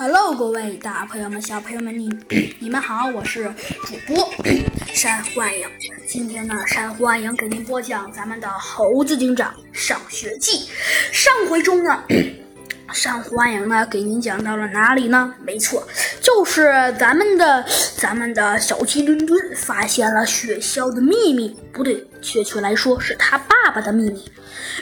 Hello，各位大朋友们、小朋友们，你 你们好，我是主播山幻影。今天呢，山幻影给您播讲咱们的《猴子警长上学记》。上回中呢，山幻影呢给您讲到了哪里呢？没错，就是咱们的咱们的小鸡墩墩发现了学校的秘密，不对，确切来说是他爸爸的秘密。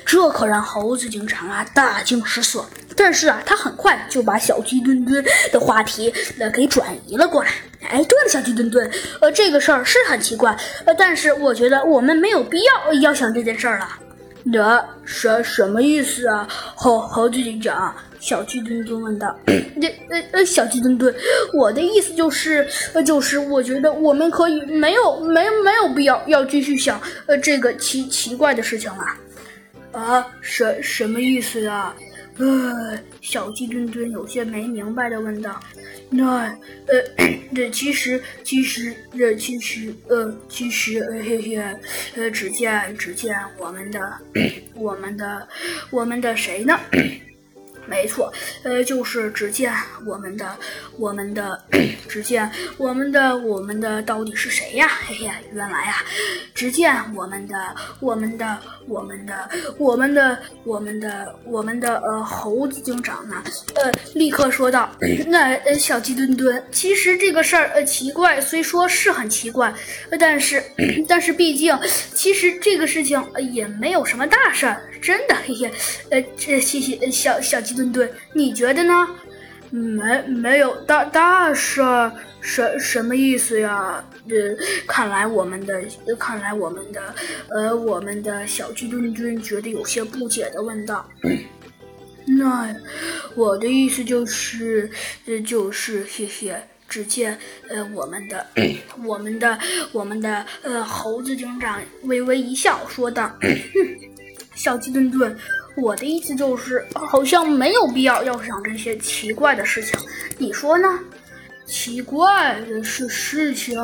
这可让猴子警长啊大惊失色。但是啊，他很快就把小鸡墩墩的话题呃给转移了过来。哎，对了，小鸡墩墩，呃，这个事儿是很奇怪，呃，但是我觉得我们没有必要要想这件事儿了。这什什么意思啊？猴猴子警长，小鸡墩墩问道。这 呃呃，小鸡墩墩，我的意思就是，呃，就是我觉得我们可以没有没没有必要要继续想呃这个奇奇怪的事情了。啊，什什么意思啊？呃，小鸡墩墩有些没明白的问道：“那，呃，这其实，其实，这其实，呃，其实，嘿嘿，呃，只见，只见我们的，我们的，我们的谁呢？”没错，呃，就是只见我们的，我们的，只见我们的，我们的到底是谁呀？嘿嘿，原来啊，只见我们的，我们的，我们的，我们的，我们的，我们的，呃，猴子警长呢？呃，立刻说道：“ 那，呃，小鸡墩墩，其实这个事儿，呃，奇怪，虽说是很奇怪，但是，但是毕竟，其实这个事情也没有什么大事儿，真的，嘿嘿，呃，这谢谢小小鸡。”墩墩，你觉得呢？没没有大大事，什什么意思呀？呃，看来我们的，看来我们的，呃，我们的小鸡墩墩觉得有些不解的问道：“ 那我的意思就是，呃，就是谢谢。只见，呃，我们的，我们的，我们的，呃，猴子警长微微一笑，说道：小鸡墩墩。”我的意思就是，好像没有必要要想这些奇怪的事情，你说呢？奇怪的是事情，